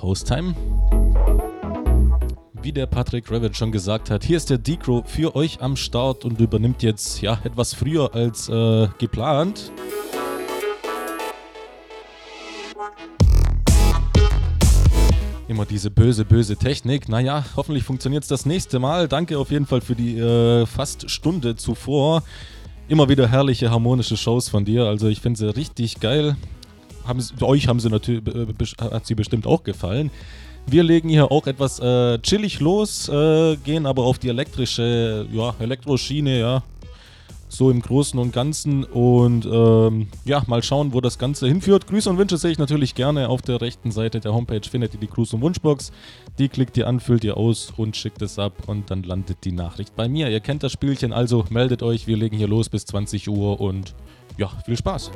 Haustime. Wie der Patrick Rabbit schon gesagt hat, hier ist der Decro für euch am Start und übernimmt jetzt ja etwas früher als äh, geplant. Immer diese böse, böse Technik. Naja, hoffentlich funktioniert es das nächste Mal. Danke auf jeden Fall für die äh, fast Stunde zuvor. Immer wieder herrliche, harmonische Shows von dir. Also ich finde sie richtig geil haben sie, euch haben sie natürlich, hat sie bestimmt auch gefallen. Wir legen hier auch etwas äh, chillig los, äh, gehen aber auf die elektrische, ja, Elektroschiene, ja. So im Großen und Ganzen. Und ähm, ja, mal schauen, wo das Ganze hinführt. Grüße und Wünsche sehe ich natürlich gerne auf der rechten Seite der Homepage. Findet ihr die Gruß- und Wunschbox. Die klickt ihr an, füllt ihr aus und schickt es ab. Und dann landet die Nachricht bei mir. Ihr kennt das Spielchen, also meldet euch. Wir legen hier los bis 20 Uhr und ja, viel Spaß.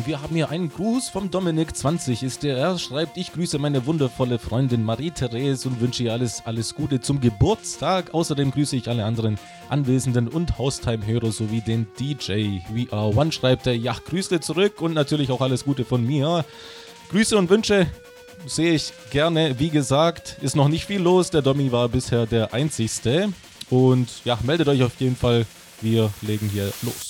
Haustime. Wir haben hier einen Gruß vom Dominik20 ist der. Er schreibt, ich grüße meine wundervolle Freundin Marie-Therese und wünsche ihr alles, alles Gute zum Geburtstag. Außerdem grüße ich alle anderen Anwesenden und Haustime-Hörer sowie den DJ. VR1 schreibt er, ja, Grüße zurück und natürlich auch alles Gute von mir. Grüße und Wünsche sehe ich gerne. Wie gesagt, ist noch nicht viel los. Der Domi war bisher der einzigste. Und ja, meldet euch auf jeden Fall. Wir legen hier los.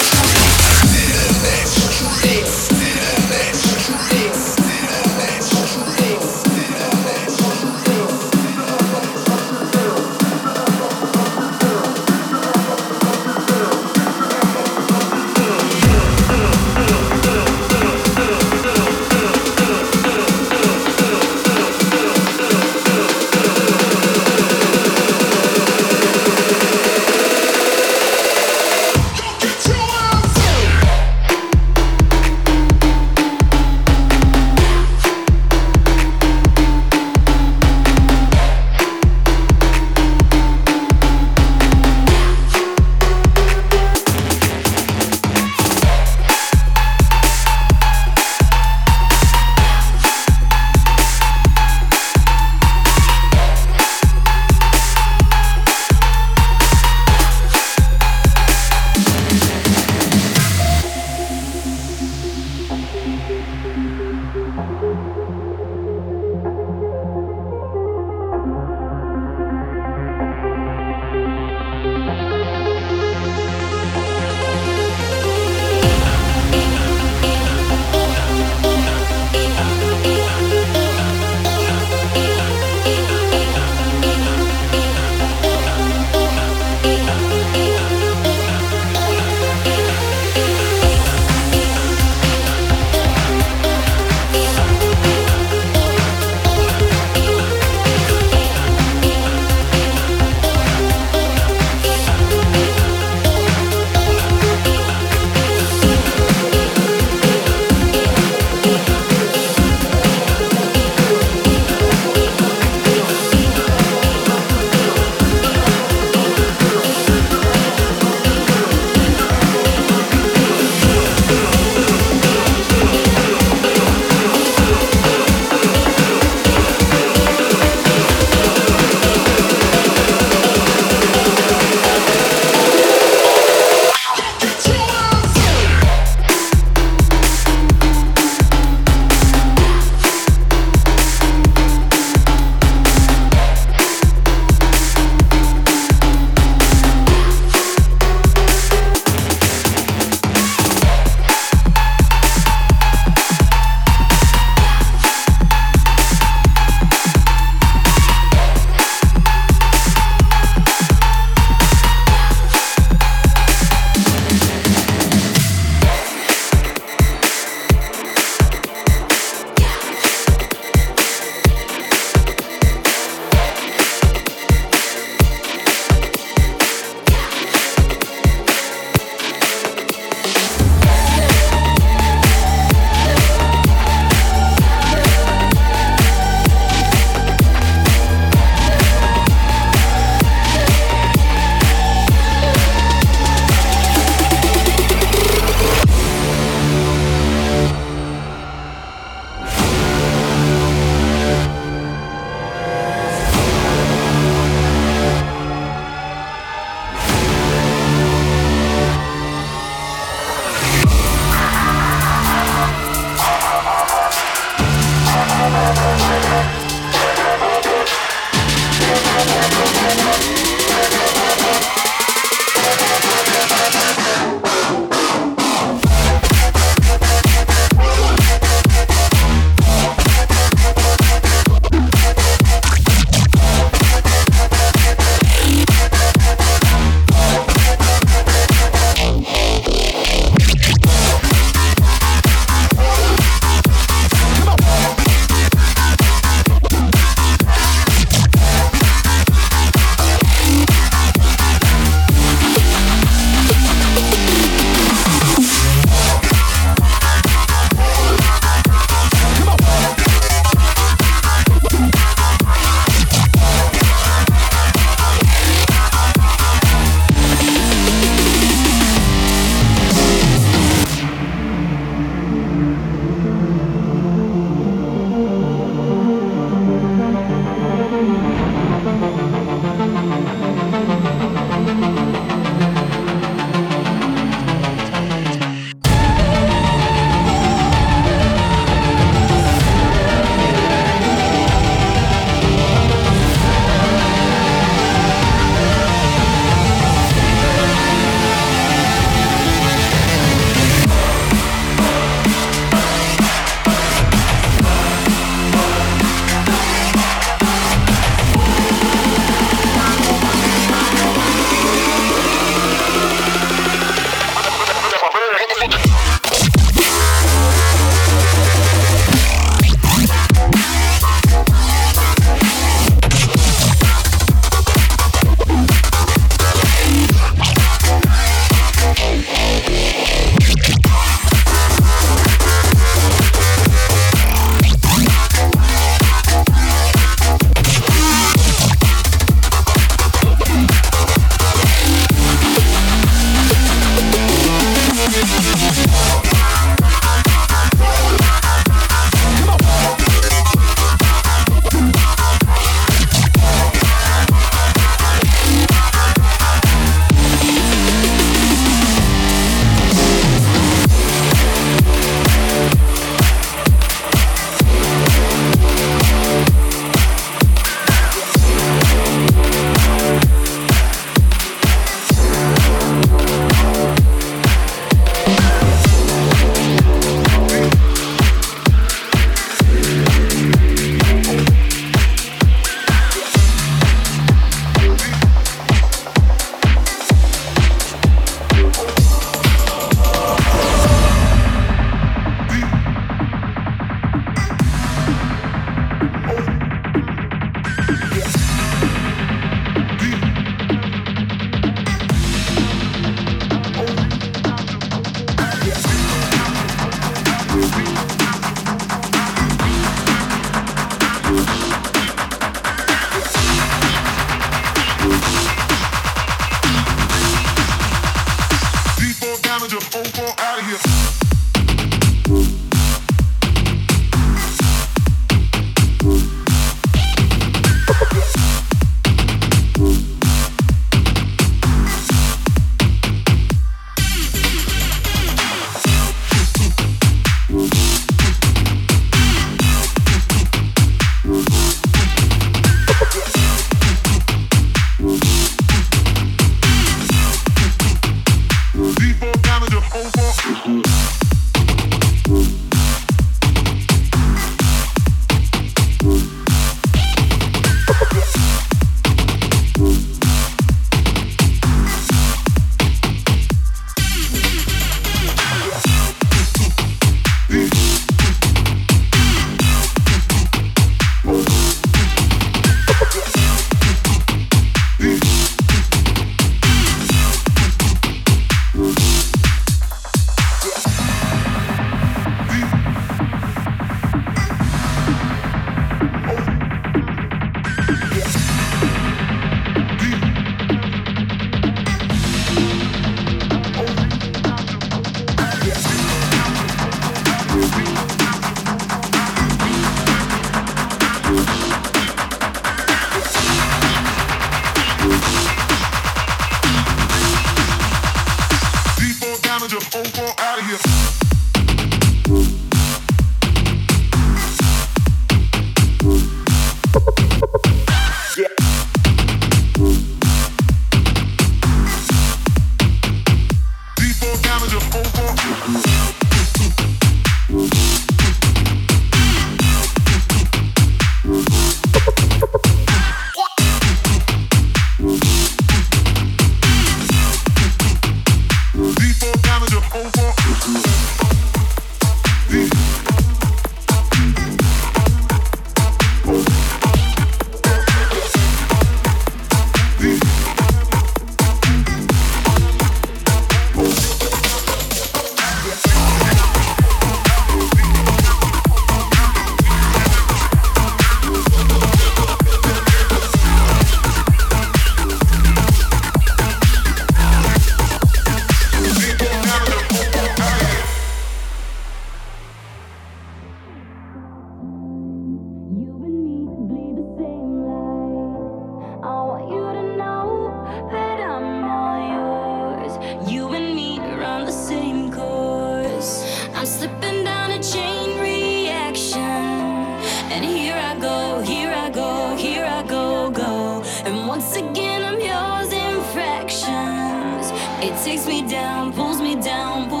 Once again, I'm yours in fractions. It takes me down, pulls me down, pulls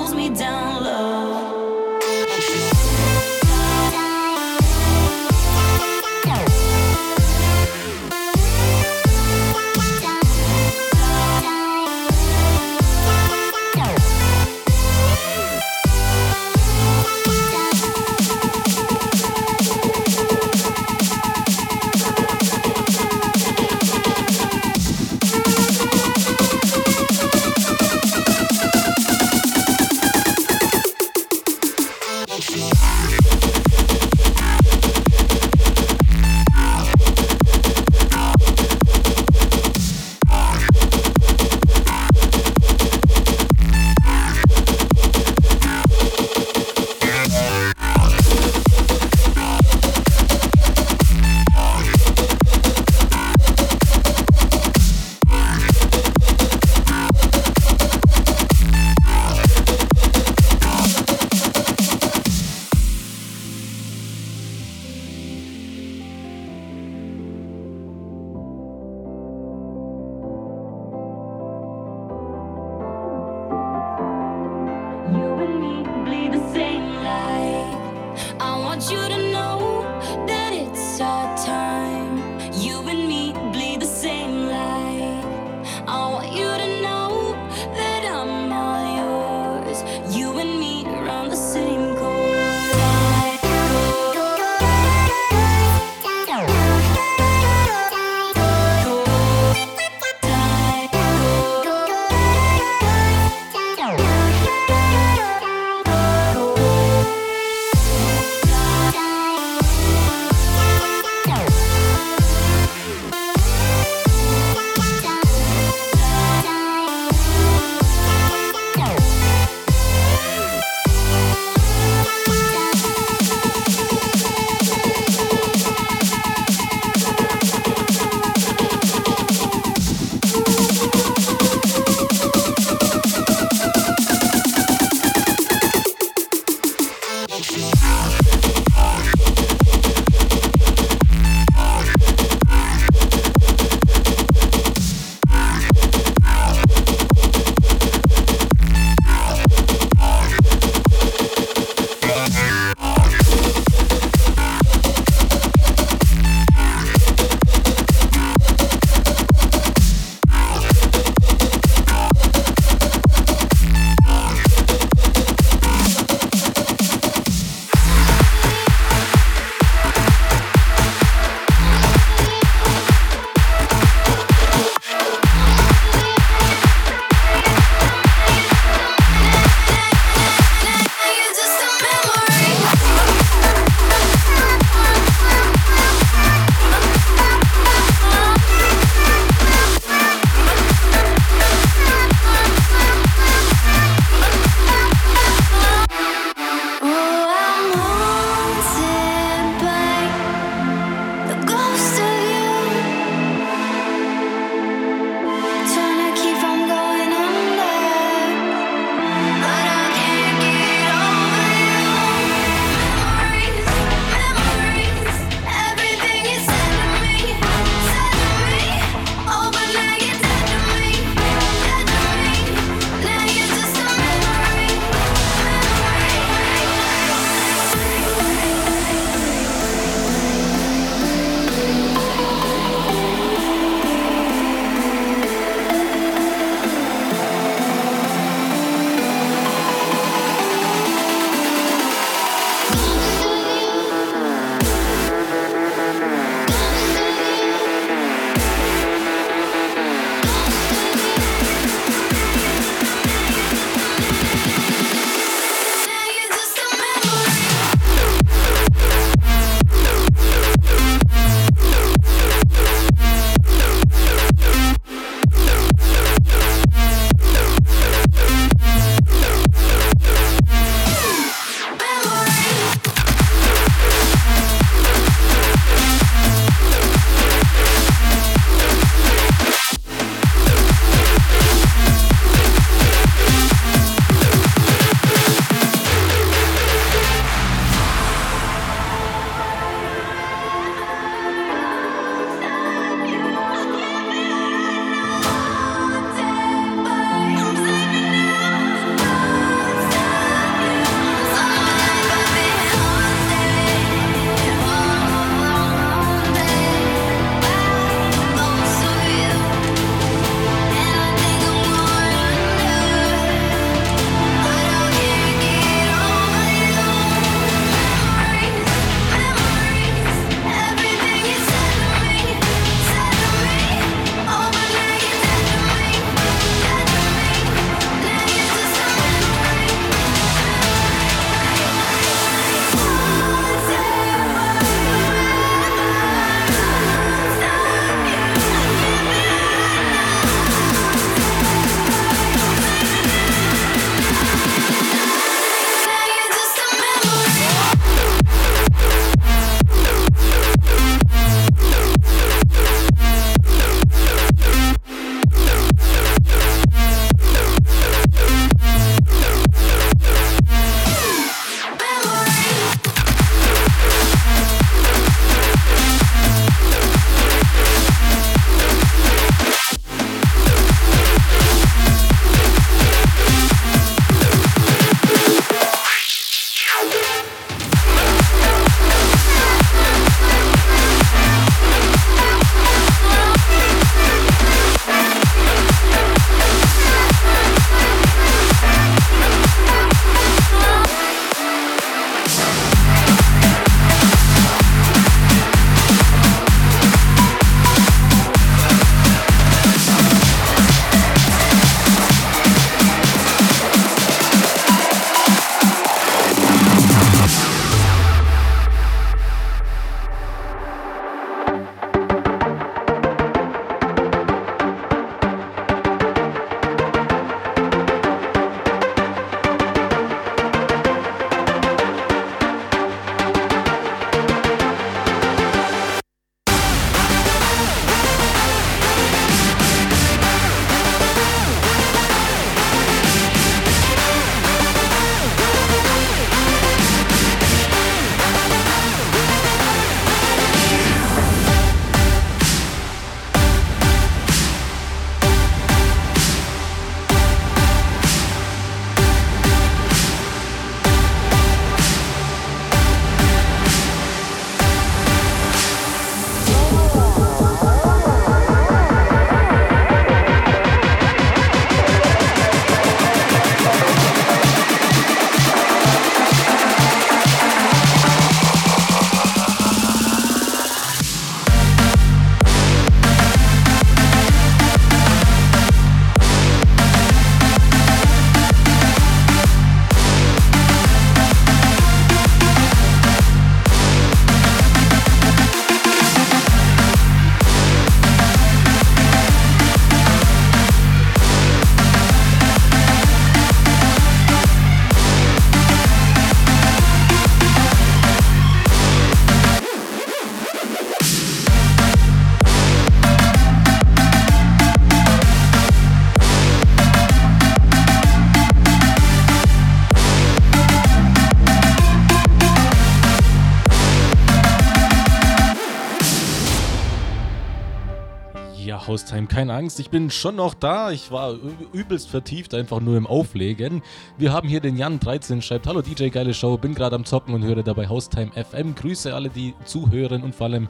keine Angst, ich bin schon noch da. Ich war übelst vertieft, einfach nur im Auflegen. Wir haben hier den Jan13, schreibt Hallo DJ, geile Show, bin gerade am Zocken und höre dabei Haustime FM. Grüße alle, die zuhören und vor allem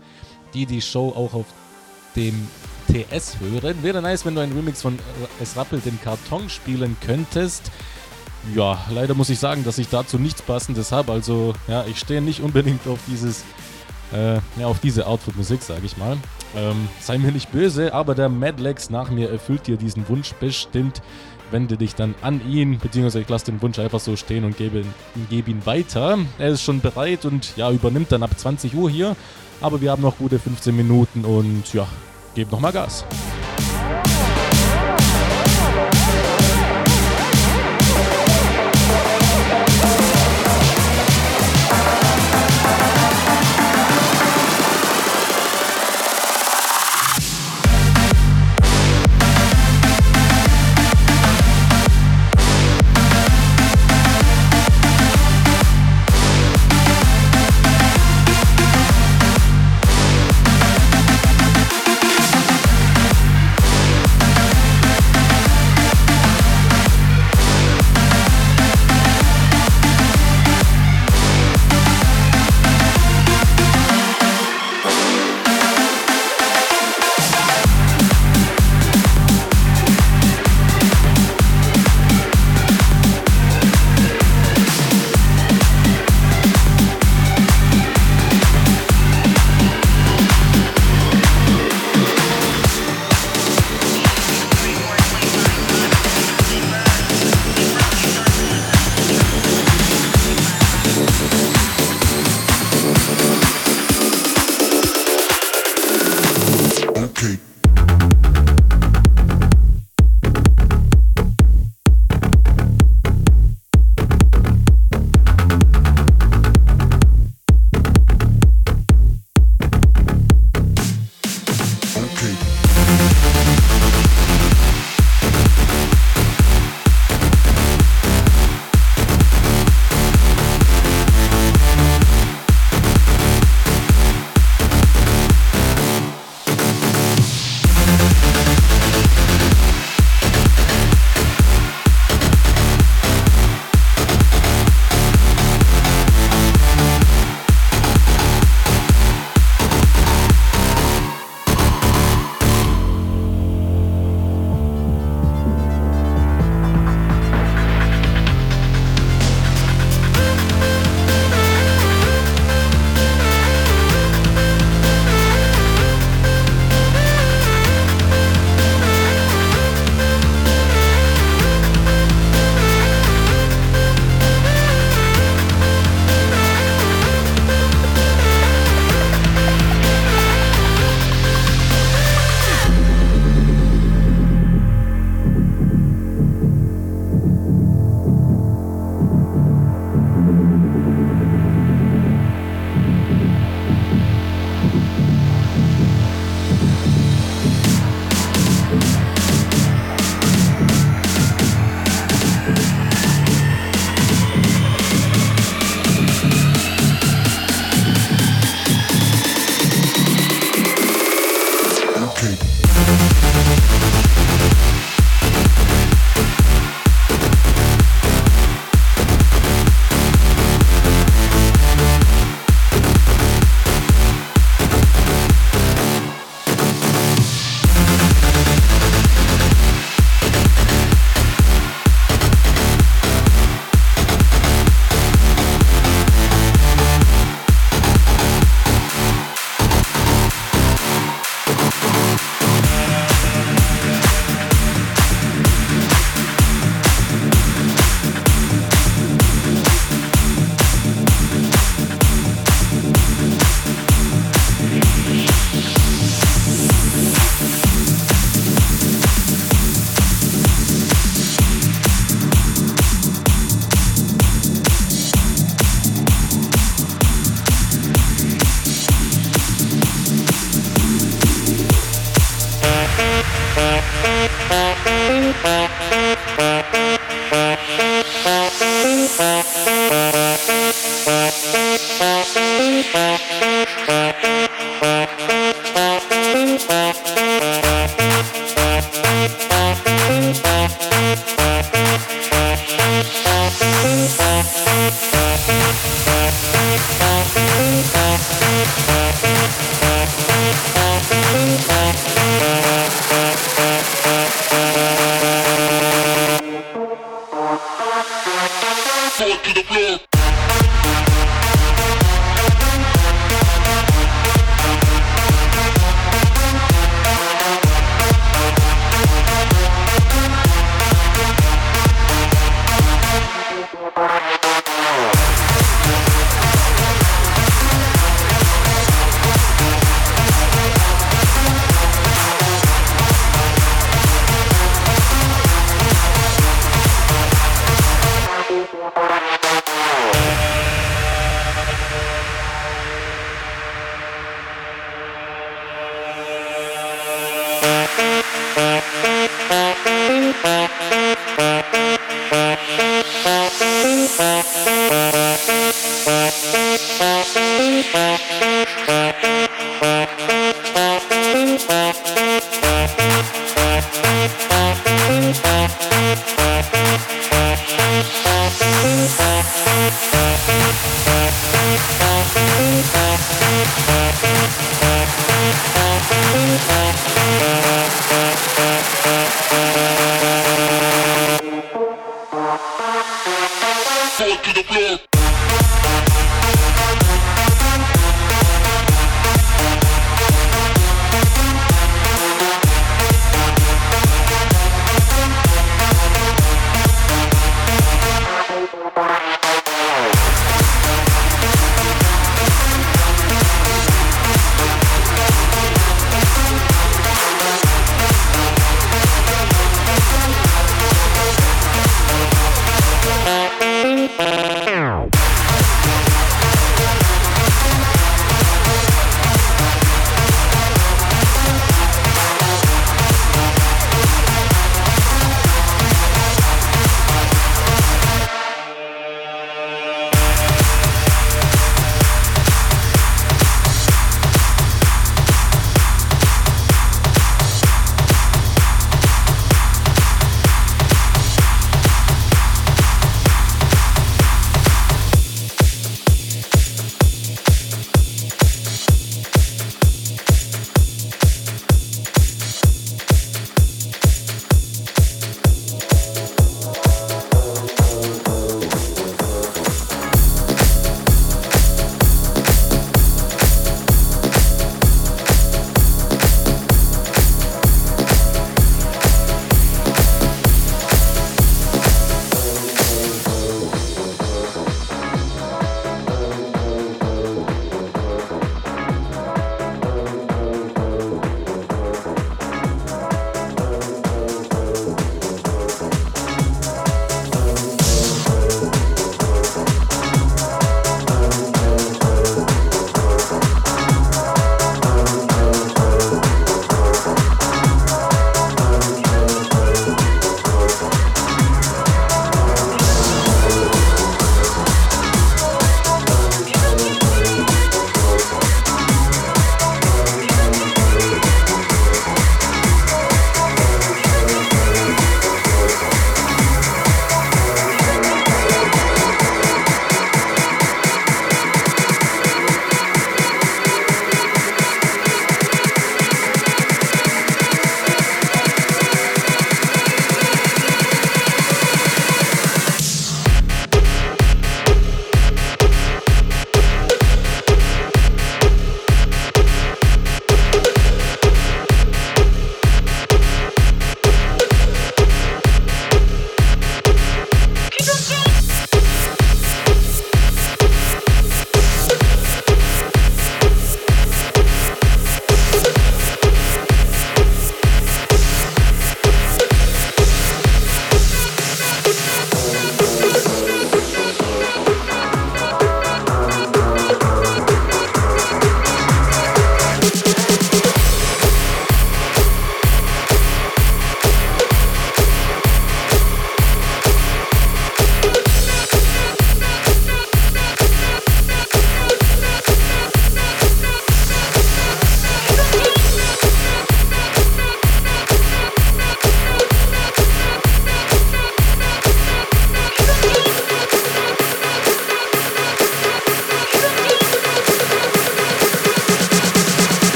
die die Show auch auf dem TS hören. Wäre nice, wenn du einen Remix von Es rappelt den Karton spielen könntest. Ja, leider muss ich sagen, dass ich dazu nichts Passendes habe. Also, ja, ich stehe nicht unbedingt auf dieses, äh, ja, auf diese Art von Musik, sage ich mal. Ähm, sei mir nicht böse, aber der Madlex nach mir erfüllt dir diesen Wunsch bestimmt. Wende dich dann an ihn, beziehungsweise ich lasse den Wunsch einfach so stehen und gebe, gebe ihn weiter. Er ist schon bereit und ja, übernimmt dann ab 20 Uhr hier. Aber wir haben noch gute 15 Minuten und ja, gebt nochmal Gas.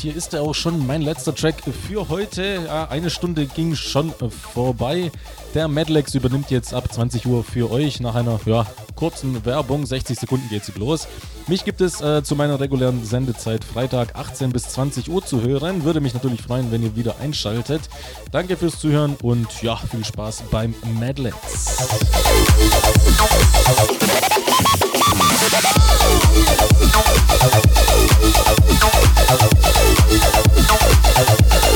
Hier ist ja auch schon mein letzter Track für heute. Ja, eine Stunde ging schon vorbei. Der Madlex übernimmt jetzt ab 20 Uhr für euch nach einer ja, kurzen Werbung. 60 Sekunden geht sie los. Mich gibt es äh, zu meiner regulären Sendezeit Freitag 18 bis 20 Uhr zu hören. Würde mich natürlich freuen, wenn ihr wieder einschaltet. Danke fürs Zuhören und ja, viel Spaß beim Madlex. Thank Bye.